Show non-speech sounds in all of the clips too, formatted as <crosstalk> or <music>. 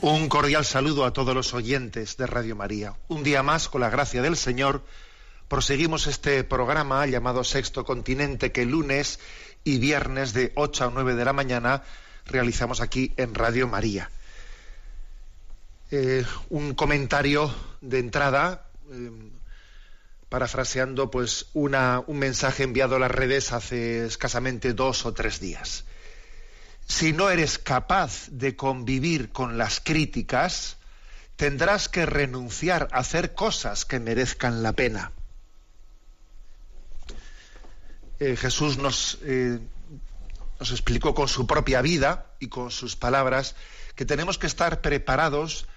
Un cordial saludo a todos los oyentes de Radio María. Un día más, con la gracia del Señor, proseguimos este programa llamado Sexto Continente que lunes y viernes de 8 a 9 de la mañana realizamos aquí en Radio María. Eh, un comentario de entrada, eh, parafraseando pues una- un mensaje enviado a las redes hace escasamente dos o tres días si no eres capaz de convivir con las críticas, tendrás que renunciar a hacer cosas que merezcan la pena. Eh, Jesús nos, eh, nos explicó con su propia vida y con sus palabras que tenemos que estar preparados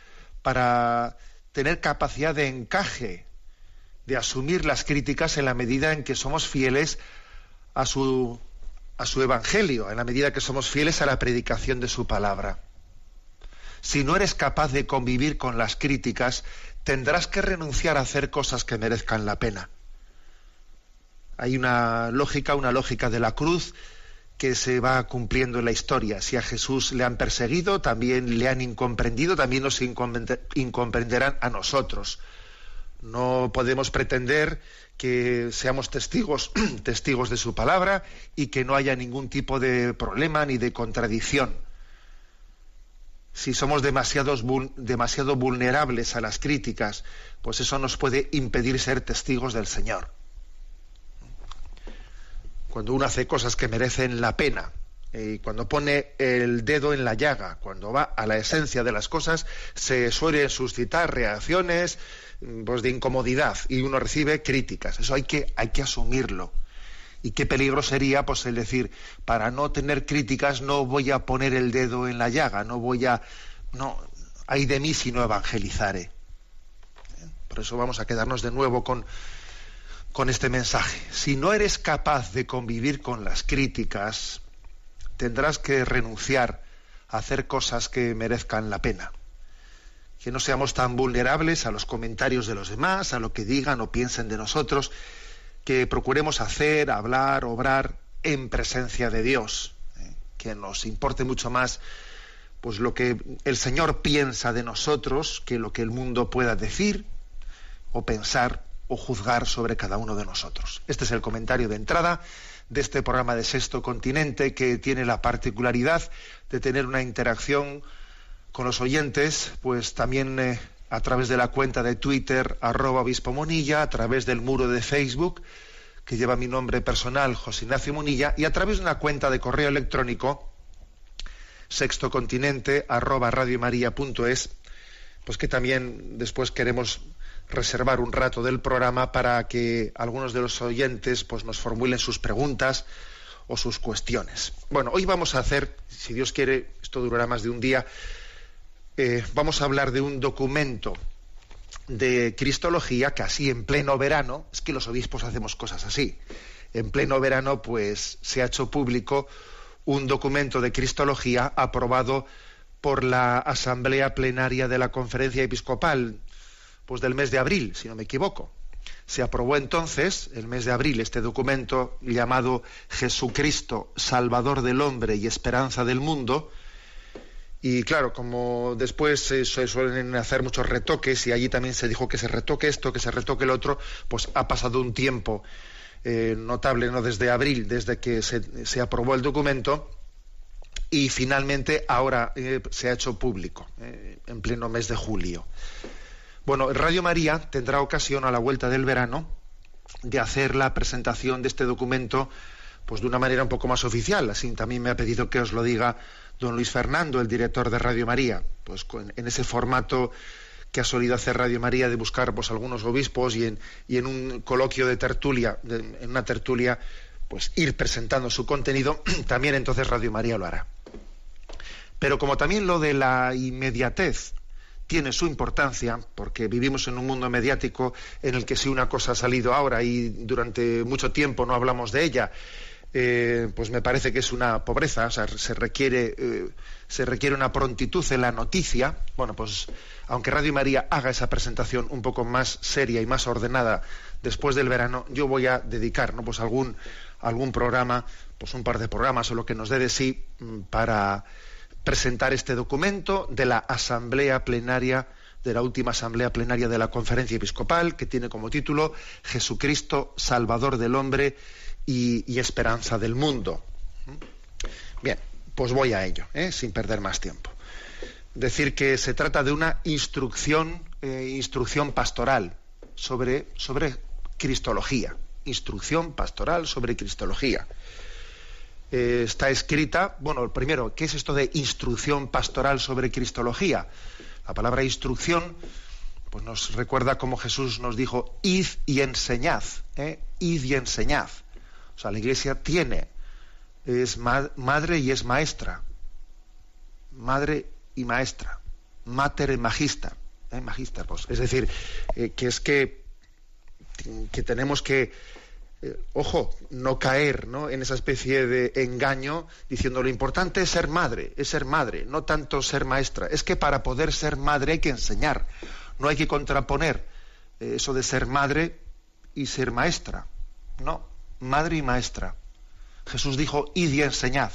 para tener capacidad de encaje, de asumir las críticas en la medida en que somos fieles a su a su evangelio, en la medida que somos fieles a la predicación de su palabra. Si no eres capaz de convivir con las críticas, tendrás que renunciar a hacer cosas que merezcan la pena. Hay una lógica, una lógica de la cruz que se va cumpliendo en la historia. Si a Jesús le han perseguido, también le han incomprendido, también nos incomprende- incomprenderán a nosotros. No podemos pretender que seamos testigos, <clears throat> testigos de su palabra y que no haya ningún tipo de problema ni de contradicción. Si somos demasiados demasiado vulnerables a las críticas, pues eso nos puede impedir ser testigos del Señor. Cuando uno hace cosas que merecen la pena, y cuando pone el dedo en la llaga, cuando va a la esencia de las cosas, se suelen suscitar reacciones mm, pues, de incomodidad y uno recibe críticas. Eso hay que, hay que asumirlo. Y qué peligro sería pues el decir, para no tener críticas no voy a poner el dedo en la llaga, no voy a. No, hay de mí si no evangelizaré. ¿Eh? Por eso vamos a quedarnos de nuevo con, con este mensaje. Si no eres capaz de convivir con las críticas, tendrás que renunciar a hacer cosas que merezcan la pena. Que no seamos tan vulnerables a los comentarios de los demás, a lo que digan o piensen de nosotros, que procuremos hacer, hablar, obrar en presencia de Dios, ¿eh? que nos importe mucho más pues lo que el Señor piensa de nosotros que lo que el mundo pueda decir o pensar o juzgar sobre cada uno de nosotros. Este es el comentario de entrada de este programa de Sexto Continente que tiene la particularidad de tener una interacción con los oyentes, pues también eh, a través de la cuenta de Twitter arroba obispo Monilla, a través del muro de Facebook que lleva mi nombre personal, José Ignacio Munilla, y a través de una cuenta de correo electrónico sextocontinente arroba radiomaria.es, pues que también después queremos reservar un rato del programa para que algunos de los oyentes pues nos formulen sus preguntas o sus cuestiones. Bueno, hoy vamos a hacer, si Dios quiere, esto durará más de un día, eh, vamos a hablar de un documento de Cristología que así en pleno verano, es que los obispos hacemos cosas así, en pleno verano pues se ha hecho público un documento de Cristología aprobado por la Asamblea Plenaria de la Conferencia Episcopal, pues del mes de abril, si no me equivoco. Se aprobó entonces, el mes de abril, este documento llamado Jesucristo, Salvador del hombre y esperanza del mundo. Y claro, como después se suelen hacer muchos retoques y allí también se dijo que se retoque esto, que se retoque el otro, pues ha pasado un tiempo eh, notable, ¿no? Desde abril, desde que se, aprobó el documento, y finalmente ahora eh, se ha hecho público, eh, en pleno mes de julio. Bueno, Radio María tendrá ocasión a la vuelta del verano de hacer la presentación de este documento pues de una manera un poco más oficial. Así también me ha pedido que os lo diga don Luis Fernando, el director de Radio María, pues en ese formato que ha solido hacer Radio María de buscar pues, algunos obispos y en, y en un coloquio de tertulia, en una tertulia, pues ir presentando su contenido, <clears throat> también entonces Radio María lo hará. Pero como también lo de la inmediatez tiene su importancia, porque vivimos en un mundo mediático en el que si una cosa ha salido ahora y durante mucho tiempo no hablamos de ella, eh, pues me parece que es una pobreza, o sea, se requiere, eh, se requiere una prontitud en la noticia. Bueno, pues aunque Radio María haga esa presentación un poco más seria y más ordenada después del verano, yo voy a dedicar, ¿no? Pues algún, algún programa, pues un par de programas o lo que nos dé de sí mm, para presentar este documento de la Asamblea Plenaria de la última asamblea plenaria de la Conferencia Episcopal, que tiene como título Jesucristo, Salvador del Hombre y, esperanza del mundo. Bien, pues voy a ello, ¿eh? sin perder más tiempo. Decir que se trata de una instrucción, eh, instrucción pastoral sobre, sobre cristología. Instrucción pastoral sobre cristología. Eh, está escrita, bueno, primero, ¿qué es esto de instrucción pastoral sobre cristología? La palabra instrucción pues nos recuerda como Jesús nos dijo, id y enseñad, id y enseñad. O sea, la Iglesia tiene, es madre y es maestra. Madre y maestra. Mater y magista. ¿eh? Pues. Es decir, eh, que es que, que tenemos que, eh, ojo, no caer ¿no? en esa especie de engaño diciendo lo importante es ser madre, es ser madre, no tanto ser maestra. Es que para poder ser madre hay que enseñar, no hay que contraponer eso de ser madre y ser maestra. No, madre y maestra. Jesús dijo, id y enseñad.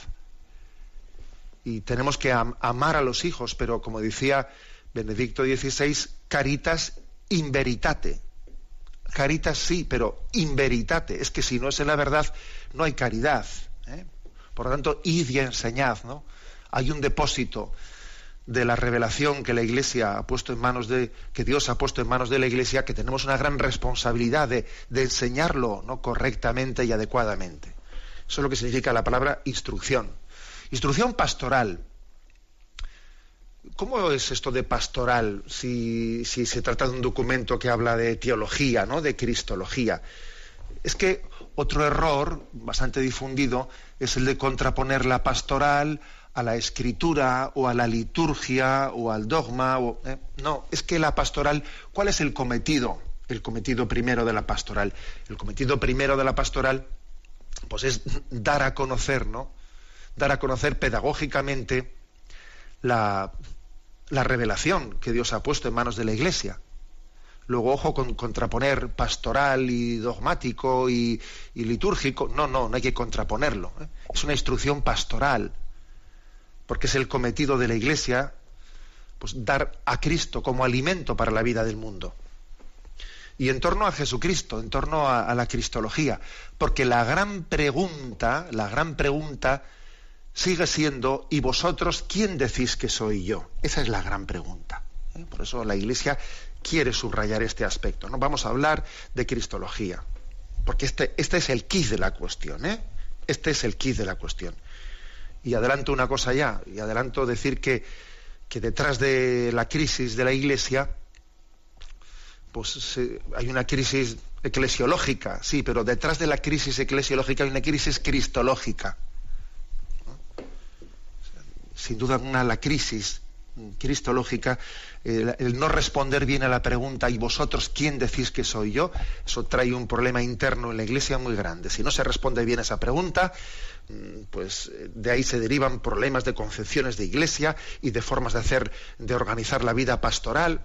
Y tenemos que amar a los hijos, pero como decía Benedicto XVI, caritas in veritate. Caritas sí, pero in veritate. Es que si no es en la verdad, no hay caridad. ¿eh? Por lo tanto, id y enseñad. ¿no? Hay un depósito de la revelación que la Iglesia ha puesto en manos de, que Dios ha puesto en manos de la Iglesia, que tenemos una gran responsabilidad de, enseñarlo ¿no? correctamente y adecuadamente. Eso es lo que significa la palabra instrucción. Instrucción pastoral. ¿Cómo es esto de pastoral si, se trata de un documento que habla de teología, ¿no? de cristología? Es que otro error bastante difundido es el de contraponer la pastoral a la escritura o a la liturgia o al dogma. Eh, No, es que la pastoral, ¿cuál es el cometido? El cometido primero de la pastoral. El cometido primero de la pastoral, pues es dar a conocer, ¿no? Dar a conocer pedagógicamente la, la revelación que Dios ha puesto en manos de la Iglesia. Luego, ojo con contraponer pastoral y dogmático y, litúrgico. No, no, no hay que contraponerlo. ¿eh? Es una instrucción pastoral porque es el cometido de la Iglesia, pues dar a Cristo como alimento para la vida del mundo. Y en torno a Jesucristo, en torno a, la cristología, porque la gran pregunta, la gran pregunta sigue siendo, ¿y vosotros quién decís que soy yo? Esa es la gran pregunta. ¿eh? Por eso la Iglesia quiere subrayar este aspecto. No vamos a hablar de cristología, porque este, este es el kit de la cuestión. ¿eh? Este es el kit de la cuestión. Y adelanto una cosa ya, y adelanto decir que, que detrás de la crisis de la Iglesia, pues hay una crisis eclesiológica, sí, pero detrás de la crisis eclesiológica hay una crisis cristológica. Sin duda alguna la crisis cristológica, el, no responder bien a la pregunta ¿y vosotros quién decís que soy yo? Eso trae un problema interno en la Iglesia muy grande. Si no se responde bien a esa pregunta, mm, pues eh, de ahí se derivan problemas de concepciones de Iglesia y de formas de hacer, de organizar la vida pastoral.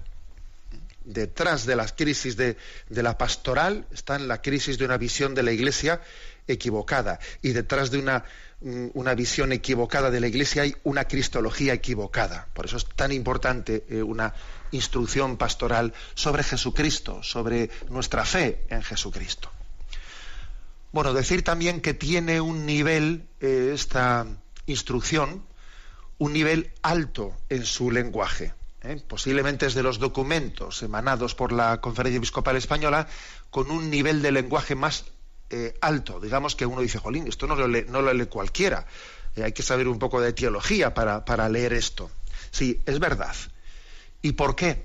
Detrás de las crisis de, de la pastoral está la crisis de una visión de la Iglesia equivocada y detrás de una una visión equivocada de la Iglesia, hay una cristología equivocada. Por eso es tan importante eh, una instrucción pastoral sobre Jesucristo, sobre nuestra fe en Jesucristo. Bueno, decir también que tiene un nivel, eh, esta instrucción, un nivel alto en su lenguaje. ¿eh? posiblemente es de los documentos emanados por la Conferencia Episcopal Española con un nivel de lenguaje más eh, alto. Digamos que uno dice, jolín, esto no lo lee, no lo lee cualquiera. Eh, hay que saber un poco de teología para, para leer esto. Sí, es verdad. ¿Y por qué?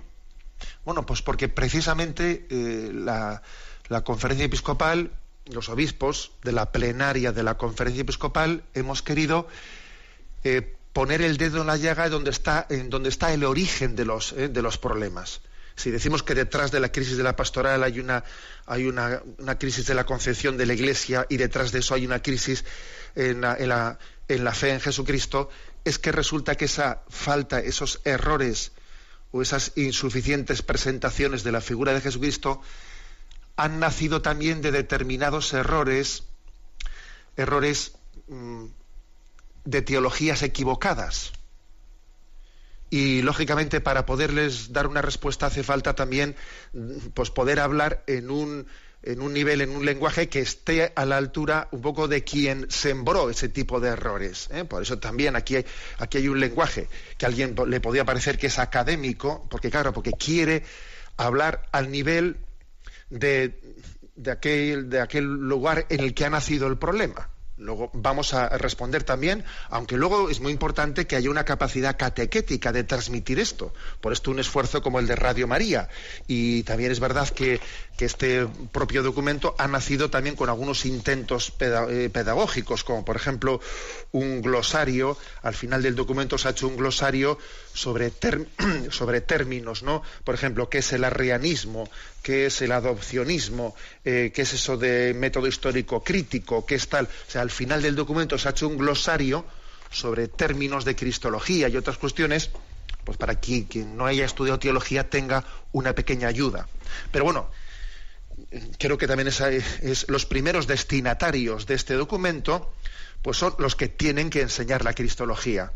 Bueno, pues porque precisamente la, la Conferencia Episcopal, los obispos de la plenaria de la Conferencia Episcopal, hemos querido poner el dedo en la llaga donde está, en donde está el origen de los, eh, de los problemas. Si decimos que detrás de la crisis de la pastoral hay una, hay crisis de la concepción de la Iglesia y detrás de eso hay una crisis en la fe en Jesucristo, es que resulta que esa falta, esos errores o esas insuficientes presentaciones de la figura de Jesucristo han nacido también de determinados errores, errores mm, de teologías equivocadas. Y lógicamente para poderles dar una respuesta hace falta también pues poder hablar en un, en un nivel, en un lenguaje que esté a la altura un poco de quien sembró ese tipo de errores. ¿eh? Por eso también aquí hay, aquí hay un lenguaje que a alguien le podría parecer que es académico, porque claro, porque quiere hablar al nivel de, de, aquel, de aquel lugar en el que ha nacido el problema. Luego vamos a responder también, aunque luego es muy importante que haya una capacidad catequética de transmitir esto. Por esto un esfuerzo como el de Radio María. Y también es verdad que, este propio documento ha nacido también con algunos intentos eh, pedagógicos, como por ejemplo un glosario. Al final del documento se ha hecho un glosario <clears throat> sobre, términos, ¿no? Por ejemplo, ¿qué es el arrianismo? qué es el adopcionismo, eh, qué es eso de método histórico crítico, qué es tal. O sea, al final del documento se ha hecho un glosario sobre términos de cristología y otras cuestiones, pues para quien no haya estudiado teología tenga una pequeña ayuda. Pero bueno, creo que también los primeros destinatarios de este documento, pues son los que tienen que enseñar la cristología.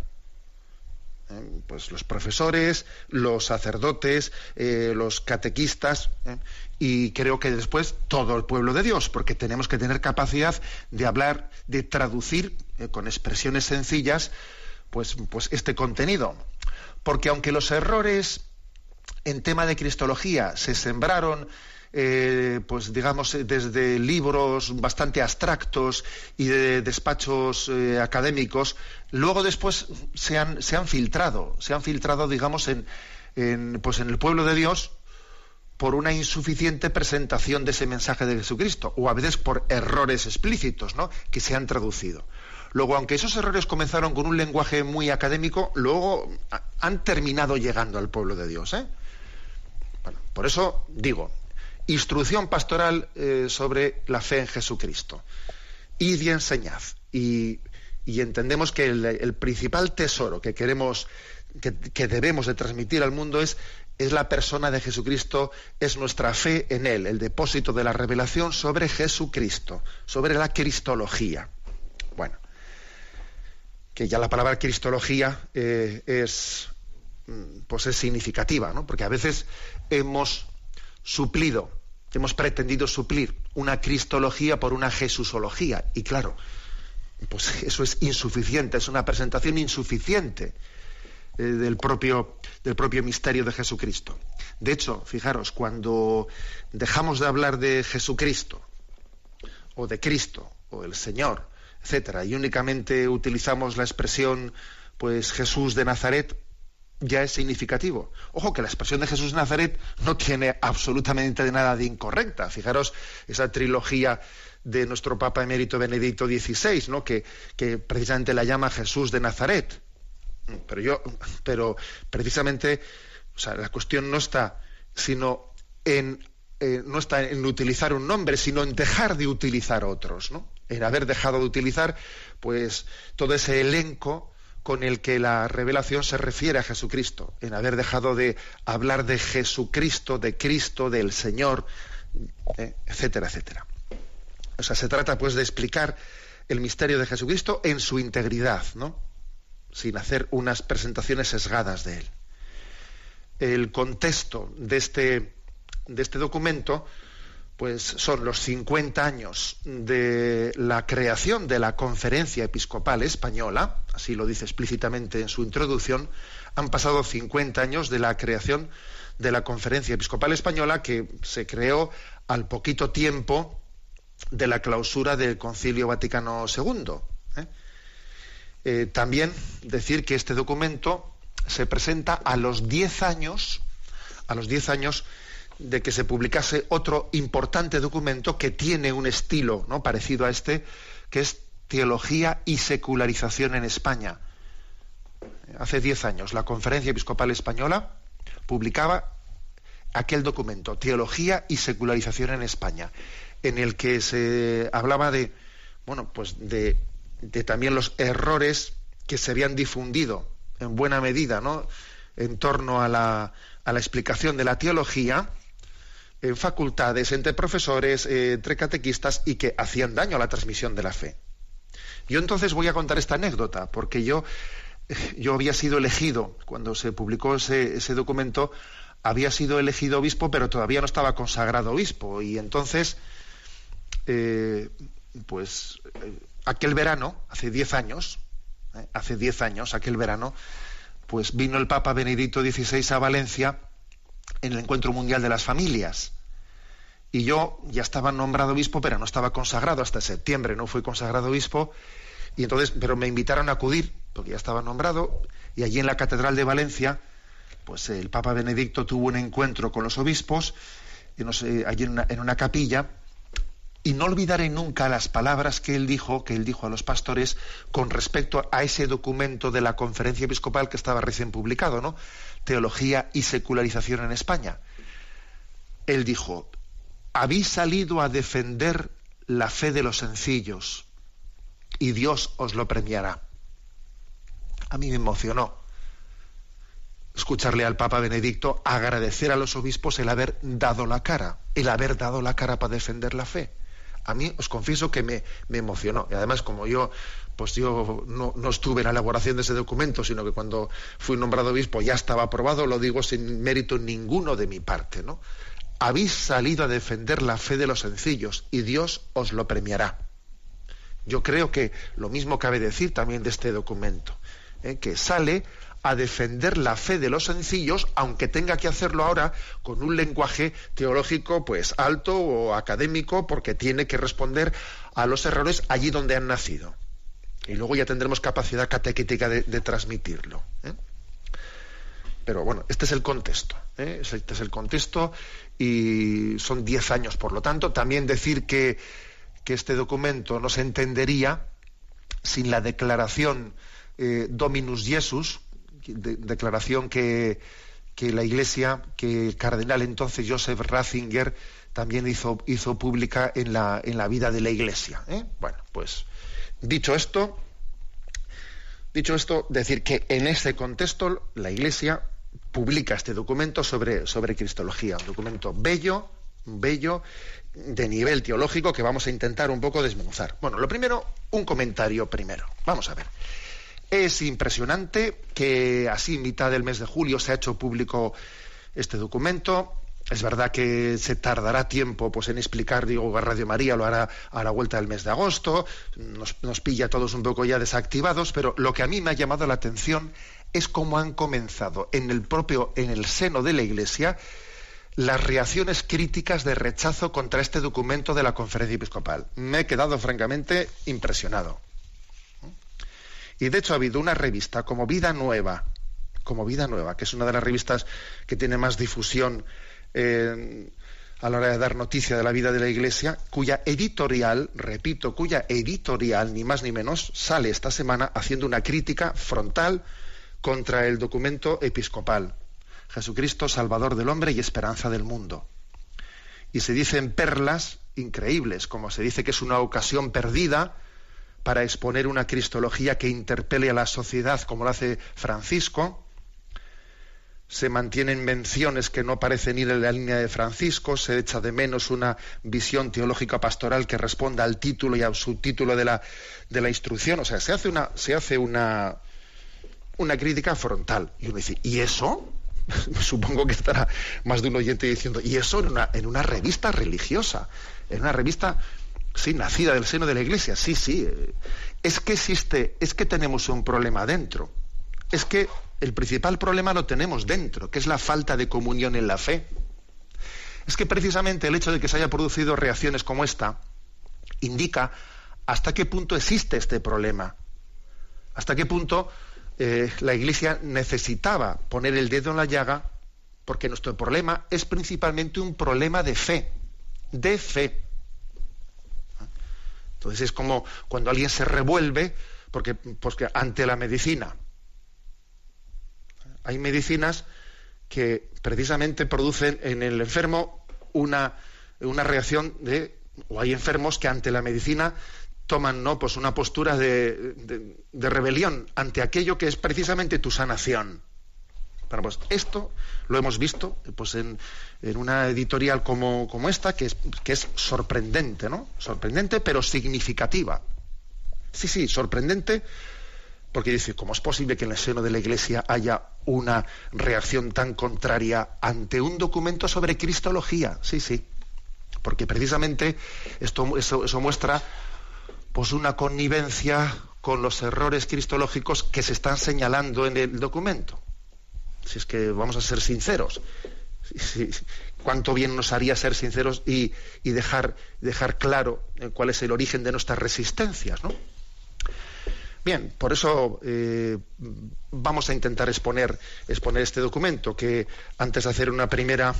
¿Eh? pues los profesores, los sacerdotes, eh, los catequistas ¿eh? y creo que después todo el pueblo de Dios, porque tenemos que tener capacidad de hablar, de traducir con expresiones sencillas, pues, pues este contenido. Porque aunque los errores en tema de cristología se sembraron eh, pues digamos, eh, desde libros bastante abstractos y de despachos eh, académicos, luego después se han, se han filtrado, se han filtrado, digamos, en, pues en el pueblo de Dios por una insuficiente presentación de ese mensaje de Jesucristo, o a veces por errores explícitos, ¿no? que se han traducido. Luego, aunque esos errores comenzaron con un lenguaje muy académico, luego han terminado llegando al pueblo de Dios. Bueno, por eso digo, instrucción pastoral eh, sobre la fe en Jesucristo. Id y enseñad. Y, entendemos que el, principal tesoro que queremos, que, debemos de transmitir al mundo es, la persona de Jesucristo, es nuestra fe en Él, el depósito de la revelación sobre Jesucristo, sobre la cristología. Bueno, que ya la palabra cristología eh, es, mm, pues es significativa, ¿no? porque a veces hemos suplido hemos pretendido suplir una cristología por una jesusología. Y claro, pues eso es insuficiente, es una presentación insuficiente eh, del, propio, del propio misterio de Jesucristo. De hecho, fijaros, cuando dejamos de hablar de Jesucristo, o de Cristo, o el Señor, etcétera, y únicamente utilizamos la expresión pues Jesús de Nazaret, ya es significativo. Ojo que la expresión de Jesús de Nazaret no tiene absolutamente nada de incorrecta. Fijaros esa trilogía de nuestro Papa emérito Benedicto XVI, ¿no? que, que precisamente la llama Jesús de Nazaret. Pero yo, pero precisamente, o sea, la cuestión no está sino en eh, no está en utilizar un nombre, sino en dejar de utilizar otros, ¿no? En haber dejado de utilizar, pues, todo ese elenco con el que la revelación se refiere a Jesucristo, en haber dejado de hablar de Jesucristo, de Cristo, del Señor, eh, etcétera, etcétera. O sea, se trata pues de explicar el misterio de Jesucristo en su integridad, ¿no? Sin hacer unas presentaciones sesgadas de él. El contexto de este, de este documento, pues son los 50 años de la creación de la Conferencia Episcopal Española, así lo dice explícitamente en su introducción, han pasado 50 años de la creación de la Conferencia Episcopal Española que se creó al poquito tiempo de la clausura del Concilio Vaticano II. ¿eh? Eh, también decir que este documento se presenta a los 10 años, a los 10 años de que se publicase otro importante documento que tiene un estilo parecido a este, que es Teología y Secularización en España. Hace diez años, la Conferencia Episcopal Española publicaba aquel documento, Teología y Secularización en España, en el que se hablaba de, bueno, pues de, de también los errores que se habían difundido en buena medida, ¿no? en torno a la, a la explicación de la teología en facultades, entre profesores, eh, entre catequistas y que hacían daño a la transmisión de la fe. Yo entonces voy a contar esta anécdota, porque yo, yo había sido elegido, cuando se publicó ese, documento, había sido elegido obispo, pero todavía no estaba consagrado obispo. Y entonces, eh, pues eh, aquel verano, hace diez años, hace diez años, aquel verano, pues vino el Papa Benedicto XVI a Valencia en el Encuentro Mundial de las Familias. Y yo ya estaba nombrado obispo, pero no estaba consagrado hasta septiembre, no fui consagrado obispo. Y entonces, pero me invitaron a acudir, porque ya estaba nombrado, y allí en la Catedral de Valencia, pues el Papa Benedicto tuvo un encuentro con los obispos, sé, allí en una, en una capilla, y no olvidaré nunca las palabras que él dijo, que él dijo a los pastores con respecto a ese documento de la conferencia episcopal que estaba recién publicado, ¿no? Teología y secularización en España. Él dijo, habéis salido a defender la fe de los sencillos y Dios os lo premiará. A mí me emocionó escucharle al Papa Benedicto agradecer a los obispos el haber dado la cara, el haber dado la cara para defender la fe. A mí os confieso que me, me emocionó. Y además, como yo pues yo no, estuve en la elaboración de ese documento, sino que cuando fui nombrado obispo ya estaba aprobado, lo digo sin mérito ninguno de mi parte, ¿no? Habéis salido a defender la fe de los sencillos y Dios os lo premiará. Yo creo que lo mismo cabe decir también de este documento, ¿eh? que sale a defender la fe de los sencillos, aunque tenga que hacerlo ahora con un lenguaje teológico pues alto o académico, porque tiene que responder a los errores allí donde han nacido y luego ya tendremos capacidad catequética de, transmitirlo. ¿eh? Pero bueno, este es el contexto. ¿eh? Este es el contexto y son diez años, por lo tanto. También decir que, este documento no se entendería sin la declaración eh, Dominus Jesus, declaración que, que, la Iglesia, que el cardenal entonces Joseph Ratzinger también hizo, hizo pública en la, en la vida de la Iglesia. Bueno, pues Dicho esto, dicho esto, decir que en ese contexto la Iglesia publica este documento sobre, sobre Cristología, un documento bello, bello, de nivel teológico que vamos a intentar un poco desmenuzar. Bueno, lo primero, un comentario primero. Vamos a ver. Es impresionante que así, mitad del mes de julio, se ha hecho público este documento. Es verdad que se tardará tiempo pues, en explicar, digo, Radio María lo hará a la vuelta del mes de agosto, nos, pilla a todos un poco ya desactivados, pero lo que a mí me ha llamado la atención es cómo han comenzado en el propio, en el seno de la Iglesia, las reacciones críticas de rechazo contra este documento de la conferencia episcopal. Me he quedado francamente impresionado. Y de hecho ha habido una revista como Vida Nueva, como Vida Nueva, que es una de las revistas que tiene más difusión a la hora de dar noticia de la vida de la Iglesia, cuya editorial, repito, cuya editorial, ni más ni menos, sale esta semana haciendo una crítica frontal contra el documento episcopal. Jesucristo, Salvador del hombre y esperanza del mundo. Y se dicen perlas increíbles, como se dice que es una ocasión perdida para exponer una cristología que interpele a la sociedad, como lo hace Francisco, se mantienen menciones que no parecen ir en la línea de Francisco, se echa de menos una visión teológica pastoral que responda al título y al subtítulo de la, de la instrucción. O sea, se hace una, se hace una, una crítica frontal. Y uno dice, ¿y eso? <laughs> Supongo que estará más de un oyente diciendo, y eso en una, en una revista religiosa, en una revista, sí, nacida del seno de la iglesia, sí, sí. Es que existe, es que tenemos un problema dentro. Es que el principal problema lo tenemos dentro, que es la falta de comunión en la fe. Es que precisamente el hecho de que se haya producido reacciones como esta indica hasta qué punto existe este problema, hasta qué punto eh, la Iglesia necesitaba poner el dedo en la llaga, porque nuestro problema es principalmente un problema de fe, de fe. Entonces es como cuando alguien se revuelve, porque, porque ante la medicina, hay medicinas que precisamente producen en el enfermo una, una reacción de, o hay enfermos que ante la medicina toman ¿no? pues una postura de, de, rebelión ante aquello que es precisamente tu sanación. Bueno, pues esto lo hemos visto pues en, en una editorial como, como esta, que es, que es sorprendente, ¿no? Sorprendente, pero significativa. Sí, sí, sorprendente, porque dice, ¿cómo es posible que en el seno de la Iglesia haya una reacción tan contraria ante un documento sobre cristología? Sí, sí. Porque precisamente esto, eso, muestra pues una connivencia con los errores cristológicos que se están señalando en el documento. Si es que vamos a ser sinceros. Si, si, cuánto bien nos haría ser sinceros y, y dejar, dejar, claro cuál es el origen de nuestras resistencias, ¿no? Bien, por eso eh, vamos a intentar exponer, este documento, que antes de hacer una primera,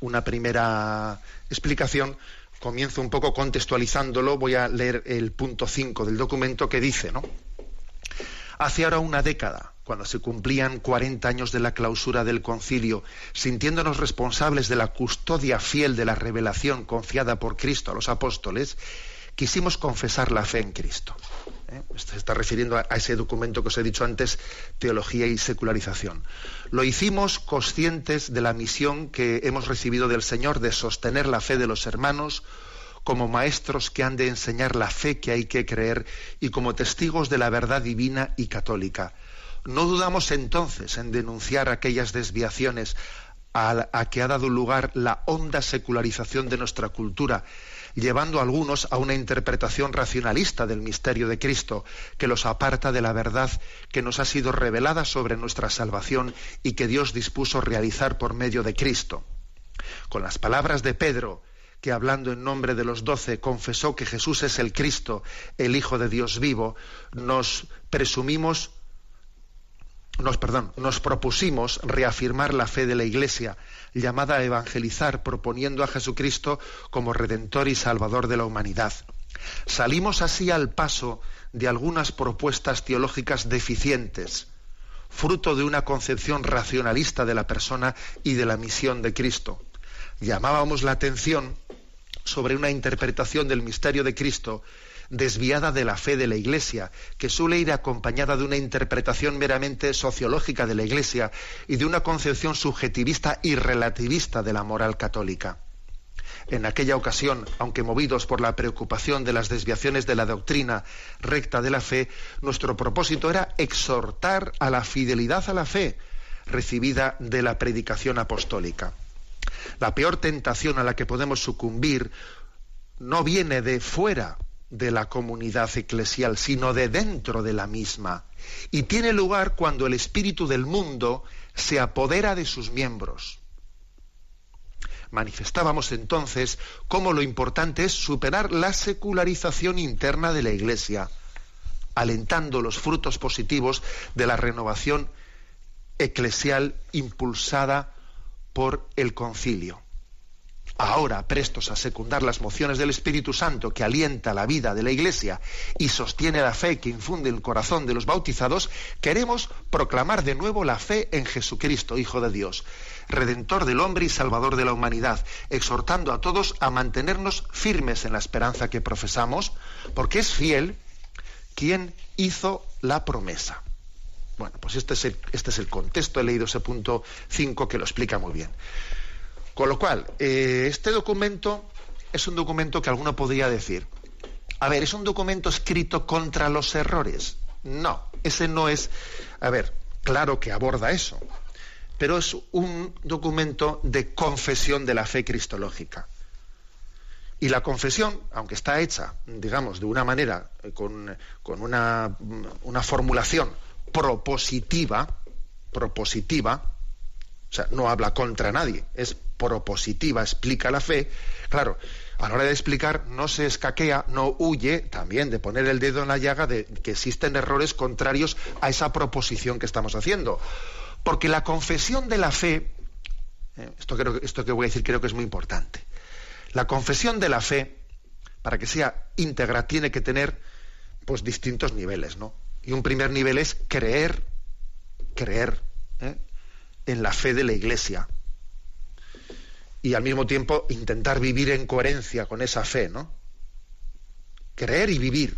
una primera explicación, comienzo un poco contextualizándolo, voy a leer el punto 5 del documento que dice. Hace ahora una década, cuando se cumplían 40 años de la clausura del concilio, sintiéndonos responsables de la custodia fiel de la revelación confiada por Cristo a los apóstoles, quisimos confesar la fe en Cristo. ¿Eh? Se está refiriendo a, ese documento que os he dicho antes, Teología y Secularización. Lo hicimos conscientes de la misión que hemos recibido del Señor de sostener la fe de los hermanos como maestros que han de enseñar la fe que hay que creer y como testigos de la verdad divina y católica. No dudamos entonces en denunciar aquellas desviaciones a, a que ha dado lugar la honda secularización de nuestra cultura, llevando a algunos a una interpretación racionalista del misterio de Cristo, que los aparta de la verdad que nos ha sido revelada sobre nuestra salvación y que Dios dispuso realizar por medio de Cristo. Con las palabras de Pedro, que hablando en nombre de los doce confesó que Jesús es el Cristo, el Hijo de Dios vivo, nos presumimos nos, propusimos reafirmar la fe de la Iglesia, llamada a evangelizar, proponiendo a Jesucristo como Redentor y Salvador de la humanidad. Salimos así al paso de algunas propuestas teológicas deficientes, fruto de una concepción racionalista de la persona y de la misión de Cristo. Llamábamos la atención sobre una interpretación del misterio de Cristo desviada de la fe de la Iglesia, que suele ir acompañada de una interpretación meramente sociológica de la Iglesia y de una concepción subjetivista y relativista de la moral católica. En aquella ocasión, aunque movidos por la preocupación de las desviaciones de la doctrina recta de la fe, nuestro propósito era exhortar a la fidelidad a la fe recibida de la predicación apostólica. La peor tentación a la que podemos sucumbir no viene de fuera de la comunidad eclesial, sino de dentro de la misma. Y tiene lugar cuando el espíritu del mundo se apodera de sus miembros. Manifestábamos entonces cómo lo importante es superar la secularización interna de la Iglesia, alentando los frutos positivos de la renovación eclesial impulsada por el concilio ahora prestos a secundar las mociones del Espíritu Santo que alienta la vida de la Iglesia y sostiene la fe que infunde el corazón de los bautizados, queremos proclamar de nuevo la fe en Jesucristo, Hijo de Dios, Redentor del hombre y Salvador de la humanidad, exhortando a todos a mantenernos firmes en la esperanza que profesamos, porque es fiel quien hizo la promesa. Bueno, pues este es el, este contexto, he leído ese punto 5 que lo explica muy bien. Con lo cual, eh, este documento es un documento que alguno podría decir, a ver, ¿es un documento escrito contra los errores? No, ese no es, a ver, claro que aborda eso. pero es un documento de confesión de la fe cristológica. Y la confesión, aunque está hecha, digamos, de una manera, eh, con, una, una, formulación propositiva, propositiva, o sea, no habla contra nadie, es propositiva, explica la fe, claro, a la hora de explicar no se escaquea, no huye también de poner el dedo en la llaga de que existen errores contrarios a esa proposición que estamos haciendo. Porque la confesión de la fe, eh, esto, creo, esto que voy a decir creo que es muy importante, la confesión de la fe, para que sea íntegra, tiene que tener pues distintos niveles, ¿no? Y un primer nivel es creer, creer ¿eh? en la fe de la Iglesia y al mismo tiempo intentar vivir en coherencia con esa fe, ¿no? Creer y vivir.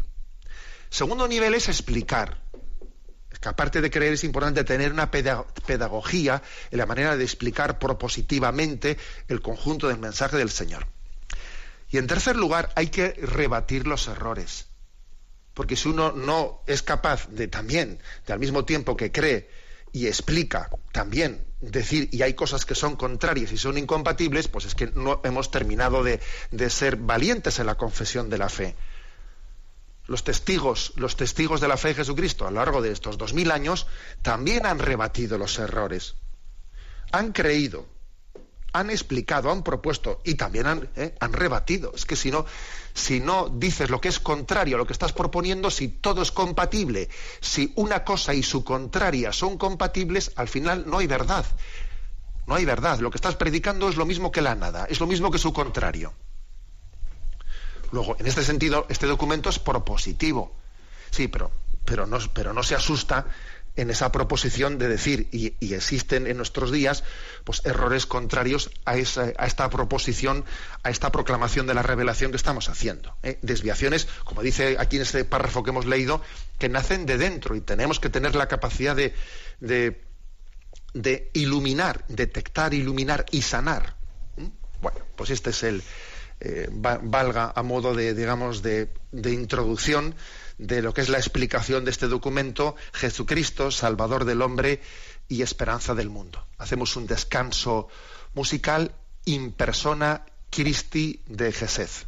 Segundo nivel es explicar. Es que aparte de creer es importante tener una pedagogía en la manera de explicar propositivamente el conjunto del mensaje del Señor. Y en tercer lugar, hay que rebatir los errores. Porque si uno no es capaz de también, de al mismo tiempo que cree y explica también decir y hay cosas que son contrarias y son incompatibles, pues es que no hemos terminado de, de, ser valientes en la confesión de la fe. Los testigos, los testigos de la fe de Jesucristo a lo largo de estos dos mil años también han rebatido los errores. Han creído, han explicado, han propuesto y también han, eh, han rebatido. Es que si no, si no dices lo que es contrario a lo que estás proponiendo, si todo es compatible, si una cosa y su contraria son compatibles, al final no hay verdad. No hay verdad. Lo que estás predicando es lo mismo que la nada, es lo mismo que su contrario. Luego, en este sentido, este documento es propositivo. Sí, pero, pero, no, pero no se asusta en esa proposición de decir, y, existen en nuestros días, pues errores contrarios a, esa, a, esta proposición, a esta proclamación de la revelación que estamos haciendo. ¿eh? Desviaciones, como dice aquí en este párrafo que hemos leído, que nacen de dentro y tenemos que tener la capacidad de, de, iluminar, detectar, iluminar y sanar. Bueno, pues este es el, eh, valga a modo de, digamos, de, introducción de lo que es la explicación de este documento, Jesucristo, Salvador del hombre y esperanza del mundo. Hacemos un descanso musical in persona Christi de Jesús.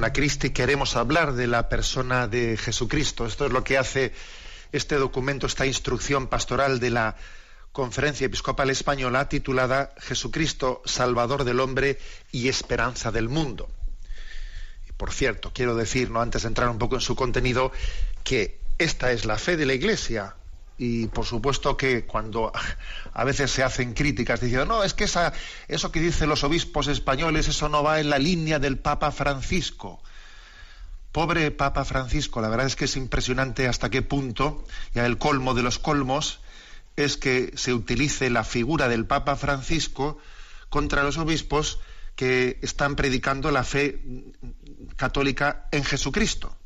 Persona Christi queremos hablar de la persona de Jesucristo. Esto es lo que hace este documento, esta instrucción pastoral de la Conferencia Episcopal Española titulada Jesucristo, Salvador del Hombre y Esperanza del Mundo. Y por cierto, quiero decir, antes de entrar un poco en su contenido, que esta es la fe de la Iglesia. Y por supuesto que cuando a veces se hacen críticas diciendo, no, es que esa, eso que dicen los obispos españoles, eso no va en la línea del Papa Francisco. Pobre Papa Francisco, la verdad es que es impresionante hasta qué punto, ya el colmo de los colmos, es que se utilice la figura del Papa Francisco contra los obispos que están predicando la fe católica en Jesucristo.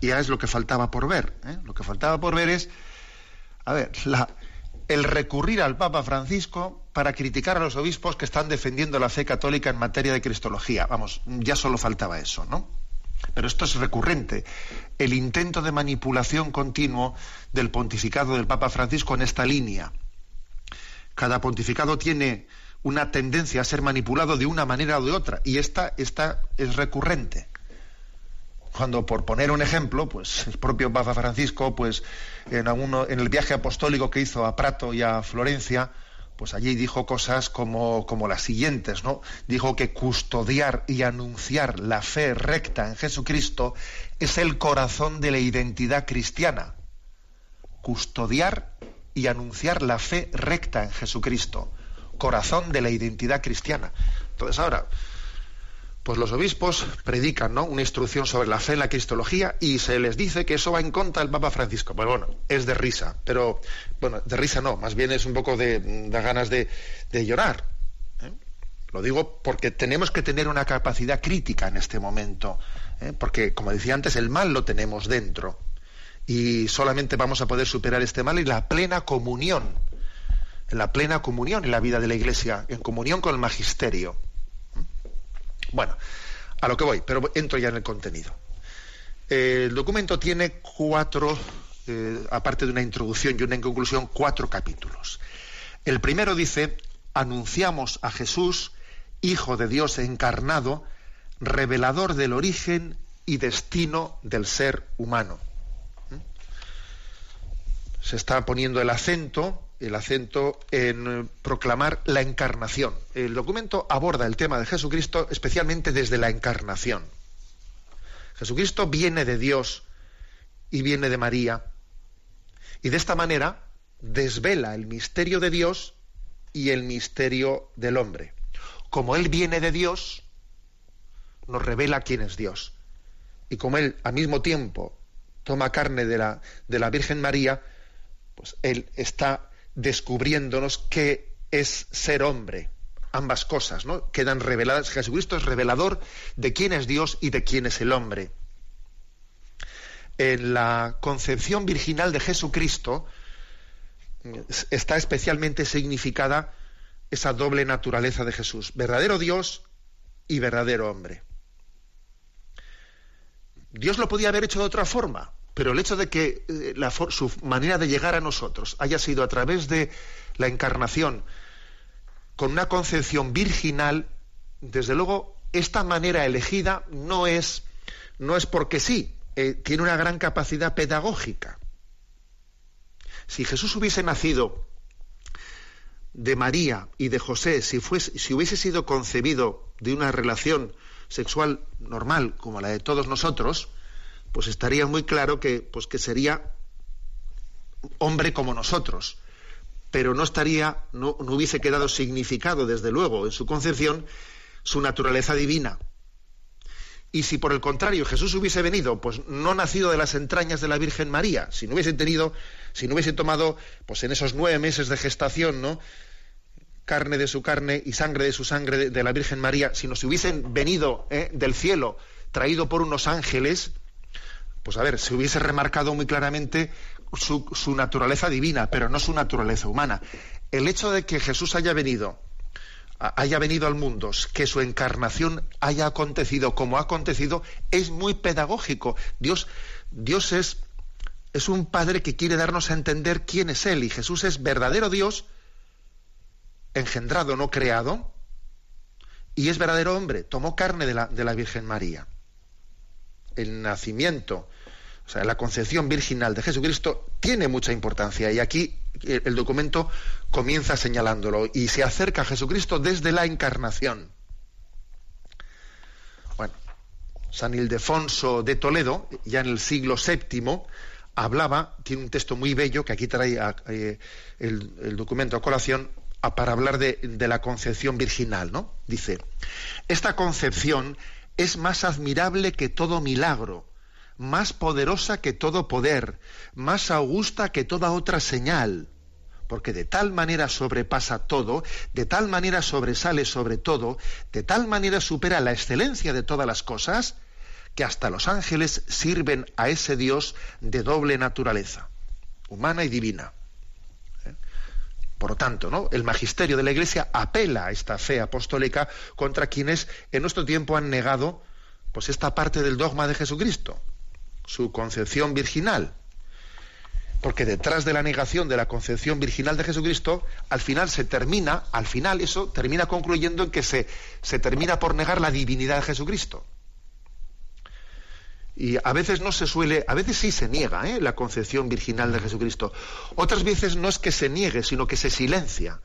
Ya es lo que faltaba por ver. ¿eh? Lo que faltaba por ver es, a ver, el recurrir al Papa Francisco para criticar a los obispos que están defendiendo la fe católica en materia de cristología. Vamos, ya solo faltaba eso, ¿no? Pero esto es recurrente. El intento de manipulación continuo del pontificado del Papa Francisco en esta línea. Cada pontificado tiene una tendencia a ser manipulado de una manera o de otra, y esta, esta es recurrente cuando por poner un ejemplo, pues el propio Papa Francisco, pues en alguno, en el viaje apostólico que hizo a Prato y a Florencia, pues allí dijo cosas como, como las siguientes, ¿no? Dijo que custodiar y anunciar la fe recta en Jesucristo es el corazón de la identidad cristiana. Custodiar y anunciar la fe recta en Jesucristo, corazón de la identidad cristiana. Entonces ahora, pues los obispos predican ¿no? una instrucción sobre la fe en la cristología y se les dice que eso va en contra del Papa Francisco. Pues bueno, es de risa, pero bueno, de risa no, más bien es un poco de, ganas de, de llorar. ¿eh? Lo digo porque tenemos que tener una capacidad crítica en este momento, ¿eh? porque como decía antes, el mal lo tenemos dentro y solamente vamos a poder superar este mal en la plena comunión, en la plena comunión en la vida de la Iglesia, en comunión con el magisterio. Bueno, a lo que voy, pero entro ya en el contenido. El documento tiene cuatro, eh, aparte de una introducción y una conclusión, cuatro capítulos. El primero dice, anunciamos a Jesús, Hijo de Dios encarnado, revelador del origen y destino del ser humano. ¿Mm? Se está poniendo el acento el acento en eh, proclamar la encarnación. El documento aborda el tema de Jesucristo especialmente desde la encarnación. Jesucristo viene de Dios y viene de María y de esta manera desvela el misterio de Dios y el misterio del hombre. Como Él viene de Dios, nos revela quién es Dios. Y como Él al mismo tiempo toma carne de la, de la Virgen María, pues Él está descubriéndonos qué es ser hombre. Ambas cosas, ¿no? Quedan reveladas. Jesucristo es revelador de quién es Dios y de quién es el hombre. En la concepción virginal de Jesucristo, está especialmente significada esa doble naturaleza de Jesús, verdadero Dios y verdadero hombre. Dios lo podía haber hecho de otra forma, pero el hecho de que eh, su manera de llegar a nosotros haya sido a través de la encarnación, con una concepción virginal, desde luego, esta manera elegida no es, no es porque sí, eh, tiene una gran capacidad pedagógica. Si Jesús hubiese nacido de María y de José, si hubiese sido concebido de una relación sexual normal como la de todos nosotros, pues estaría muy claro que, pues que sería hombre como nosotros, pero no estaría, no, hubiese quedado significado, desde luego, en su concepción, su naturaleza divina. Y si por el contrario Jesús hubiese venido, pues no nacido de las entrañas de la Virgen María, si no hubiese tenido, si no hubiese tomado, pues en esos nueve meses de gestación, ¿no? carne de su carne y sangre de su sangre de, la Virgen María, si hubiesen venido ¿eh? del cielo, traído por unos ángeles, pues a ver, se hubiese remarcado muy claramente su, su, naturaleza divina, pero no su naturaleza humana. El hecho de que Jesús haya venido, haya venido al mundo, que su encarnación haya acontecido como ha acontecido, es muy pedagógico. Dios, Dios es, es un Padre que quiere darnos a entender quién es Él, y Jesús es verdadero Dios, engendrado, no creado, y es verdadero hombre, tomó carne de la, de la Virgen María. El nacimiento, o sea, la concepción virginal de Jesucristo tiene mucha importancia y aquí el documento comienza señalándolo y se acerca a Jesucristo desde la encarnación. Bueno, San Ildefonso de Toledo, ya en el siglo VII, hablaba, tiene un texto muy bello que aquí trae eh, el documento a colación, para hablar de, la concepción virginal, ¿no? Dice, esta concepción es más admirable que todo milagro, más poderosa que todo poder, más augusta que toda otra señal, porque de tal manera sobrepasa todo, de tal manera sobresale sobre todo, de tal manera supera la excelencia de todas las cosas, que hasta los ángeles sirven a ese Dios de doble naturaleza, humana y divina. Por lo tanto, ¿no? el magisterio de la Iglesia apela a esta fe apostólica contra quienes en nuestro tiempo han negado pues esta parte del dogma de Jesucristo, su concepción virginal. Porque detrás de la negación de la concepción virginal de Jesucristo, al final se termina, al final eso termina concluyendo en que se, se termina por negar la divinidad de Jesucristo. Y a veces no se suele, a veces sí se niega ¿eh? la concepción virginal de Jesucristo. Otras veces no es que se niegue, sino que se silencia.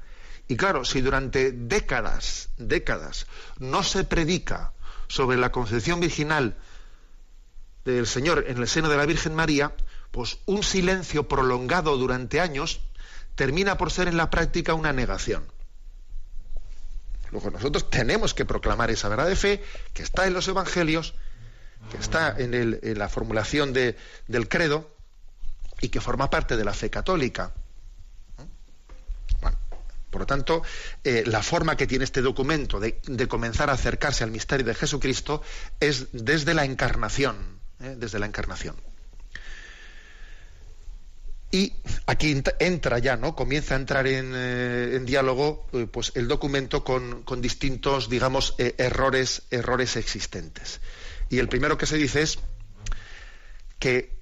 Y claro, si durante décadas, décadas, no se predica sobre la concepción virginal del Señor en el seno de la Virgen María, pues un silencio prolongado durante años termina por ser en la práctica una negación. Luego nosotros tenemos que proclamar esa verdad de fe que está en los evangelios que está en, la formulación del credo y que forma parte de la fe católica. por lo tanto, eh, la forma que tiene este documento de, comenzar a acercarse al misterio de Jesucristo es desde la encarnación, ¿eh? desde la encarnación. Y aquí entra ya, ¿no? Comienza a entrar en, eh, diálogo, pues el documento con, con distintos, digamos, errores, errores existentes. Y el primero que se dice es que